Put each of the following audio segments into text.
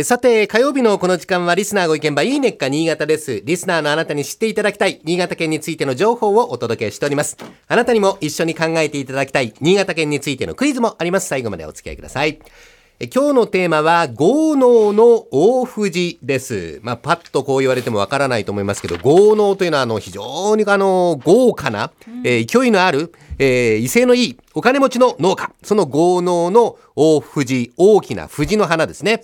えさて、火曜日のこの時間はリスナーご意見ばいいねっか新潟です。リスナーのあなたに知っていただきたい新潟県についての情報をお届けしております。あなたにも一緒に考えていただきたい新潟県についてのクイズもあります。最後までお付き合いください。え今日のテーマは、豪農の大藤です。まあ、パッとこう言われてもわからないと思いますけど、豪農というのは、あの、非常にあの、豪華な、えー勢いのある、えー威勢のいい、お金持ちの農家。その豪農の大藤、大きな藤の花ですね。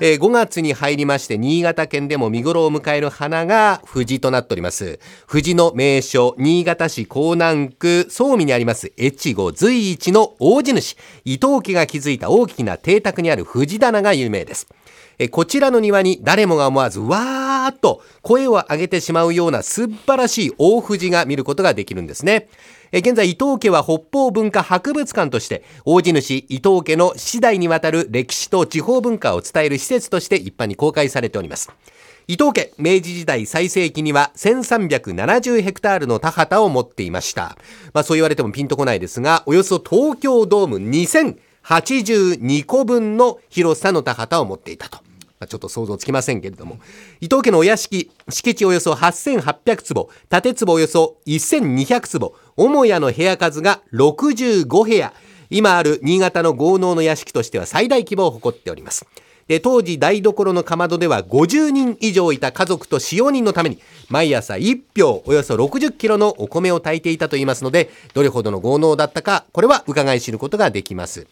えー5月に入りまして、新潟県でも見頃を迎える花が藤となっております。藤の名所、新潟市江南区総見にあります、越後随一の大地主、伊藤家が築いた大きな邸宅にある藤棚が有名です。えこちらの庭に誰もが思わずわーっと声を上げてしまうような素晴らしい大藤が見ることができるんですね。え現在伊藤家は北方文化博物館として大地主伊藤家の世代にわたる歴史と地方文化を伝える施設として一般に公開されております。伊藤家明治時代最盛期には1370ヘクタールの田畑を持っていました。まあそう言われてもピンとこないですが、およそ東京ドーム2082個分の広さの田畑を持っていたと。まあちょっと想像つきませんけれども、伊藤家のお屋敷、敷地およそ8800坪、建坪およそ1200坪、母屋の部屋数が65部屋、今ある新潟の豪農の屋敷としては最大規模を誇っております。で当時台所のかまどでは50人以上いた家族と使用人のために毎朝1票およそ60キロのお米を炊いていたといいますのでどれほどの豪農だったかこれは伺い知ることができます。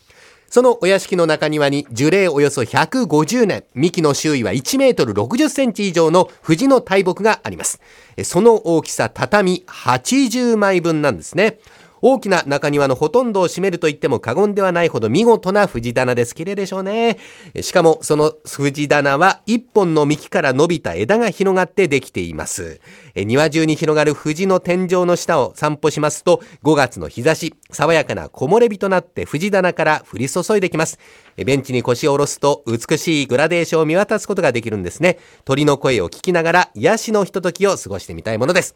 そのお屋敷の中庭に樹齢およそ150年幹の周囲は1メートル60センチ以上の藤の大木があります。その大きさ畳80枚分なんですね。大きな中庭のほとんどを占めると言っても過言ではないほど見事な藤棚です。綺麗でしょうね。しかもその藤棚は一本の幹から伸びた枝が広がってできています。庭中に広がる藤の天井の下を散歩しますと5月の日差し、爽やかな木漏れ日となって藤棚から降り注いできます。ベンチに腰を下ろすと美しいグラデーションを見渡すことができるんですね。鳥の声を聞きながら癒しのひとときを過ごしてみたいものです。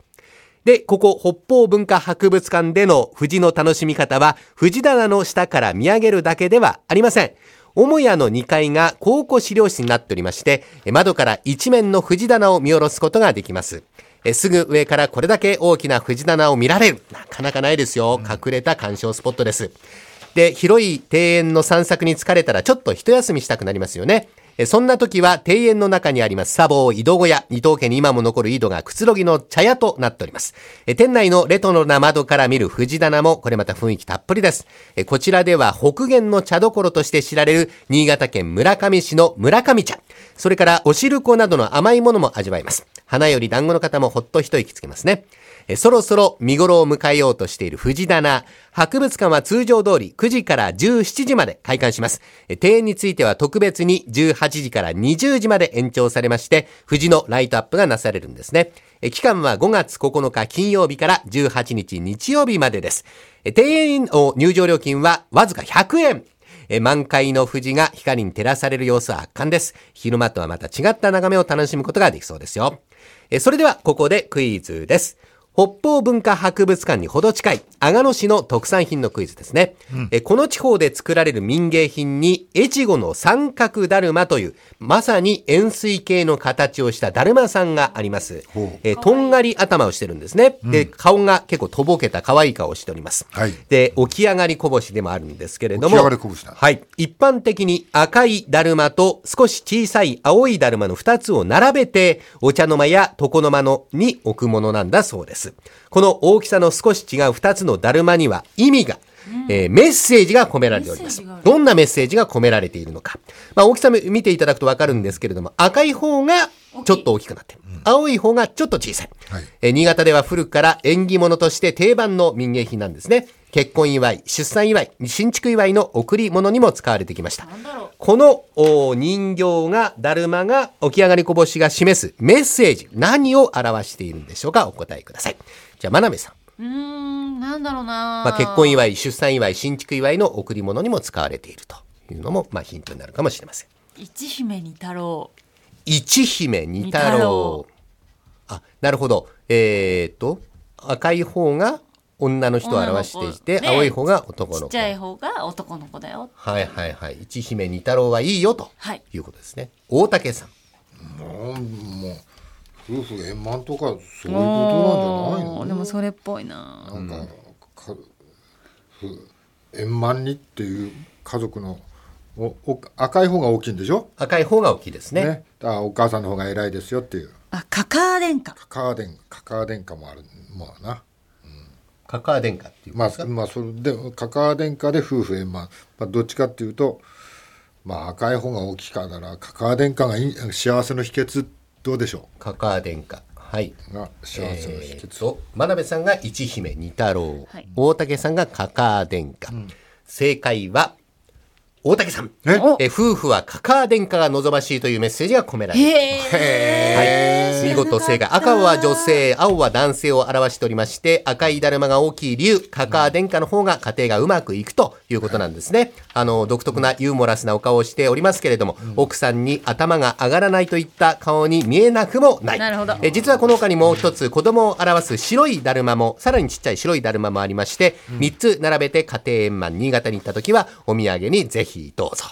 で、ここ北方文化博物館での藤の楽しみ方は、藤棚の下から見上げるだけではありません。母屋の2階が考古資料室になっておりまして、窓から一面の藤棚を見下ろすことができます。えすぐ上からこれだけ大きな藤棚を見られる。なかなかないですよ。隠れた鑑賞スポットです。で、広い庭園の散策に疲れたらちょっと一休みしたくなりますよね。そんな時は庭園の中にあります砂防井戸小屋、二藤家に今も残る井戸がくつろぎの茶屋となっております。店内のレトロな窓から見る藤棚もこれまた雰囲気たっぷりです。こちらでは北限の茶どころとして知られる新潟県村上市の村上茶。それからお汁粉などの甘いものも味わえます。花より団子の方もほっと一息つけますね。えそろそろ見頃を迎えようとしている藤棚。博物館は通常通り9時から17時まで開館します。庭園については特別に18時から20時まで延長されまして、藤のライトアップがなされるんですね。期間は5月9日金曜日から18日日曜日までです。庭園の入場料金はわずか100円。満開の富士が光に照らされる様子は圧巻です。昼間とはまた違った眺めを楽しむことができそうですよ。えそれではここでクイズです。北方文化博物館にほど近い阿賀野市の特産品のクイズですね、えこの地方で作られる民芸品に越後の三角だるまというまさに円錐形の形をしただるまさんがあります。えとんがり頭をしてるんですね、で顔が結構とぼけた可愛い顔をしております、はい。で起き上がりこぼしでもあるんですけれども起き上がりこぼしだ。はい。一般的に赤いだるまと少し小さい青いだるまの二つを並べて、お茶の間や床の間のに置くものなんだそうです。この大きさの少し違う二つのだるまには意味が、えーメッセージが込められております。どんなメッセージが込められているのか。まあ、大きさ見ていただくとわかるんですけれども、赤い方がちょっと大きくなってる。青い方がちょっと小さい。はいえー新潟では古くから縁起物として定番の民芸品なんですね。結婚祝い、出産祝い、新築祝いの贈り物にも使われてきました。このお人形が、だるまが、起き上がりこぼしが示すメッセージ、何を表しているんでしょうか？お答えください。じゃあ、真鍋さん。うーん、なんだろうな、まあ、結婚祝い、出産祝い、新築祝いの贈り物にも使われているというのも、まあ、ヒントになるかもしれません。一姫に太郎。一姫二太郎。郎。あ、なるほど。えー、っと、赤い方が女の人を表していて、青い方が男の子。ちっちゃい方が男の子だよ。はいはいはい。一姫二太郎はいいよとはい。いうことですね。大竹さん。もうもう夫婦円満とかそういうことなんじゃないの？でもそれっぽいな。なんかかふ円満にっていう家族のおお赤い方が大きいんでしょ、赤い方が大きいですね。ね、だからお母さんの方が偉いですよっていう。あ、カカア殿下。カカア殿カカア殿下もあるまあな。カカア殿下っていうまあまあそれでカカア殿下で夫婦円満、まあ、どっちかっていうとまあ赤い方が大きいからなカカア殿下がいい幸せの秘訣どうでしょカカア殿下。はい。うが幸せの秘訣、えーと、真鍋さんが一姫二太郎、はい。大竹さんがカカア殿下、正解は大竹さん。え？え夫婦はカカア殿下が望ましいというメッセージが込められています。へはい、見事正解。赤は女性青は男性を表しておりまして赤いだるまが大きい理由カカア殿下の方が家庭がうまくいくということなんですね。あの独特なユーモラスなお顔をしておりますけれども、奥さんに頭が上がらないといった顔に見えなくもない。なるほど。え実はこの他にもう一つ子供を表す白いだるまもさらにちっちゃい白いだるまもありまして、3つ並べて家庭円満新潟に行った時はお土産にぜひどうぞ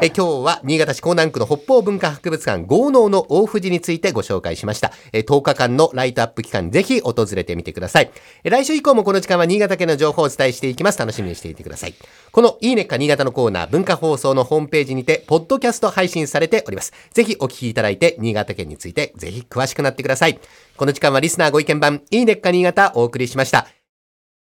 え今日は新潟市江南区の北方文化博物館豪農の大藤についてご紹介しました。え10日間のライトアップ期間ぜひ訪れてみてください。え来週以降もこの時間は新潟県の情報をお伝えしていきます。楽しみにしていてください。このいいねっか新潟のコーナー文化放送のホームページにてポッドキャスト配信されております。ぜひお聞きいただいて新潟県についてぜひ詳しくなってください。この時間はリスナーご意見番いいねっか新潟お送りしました。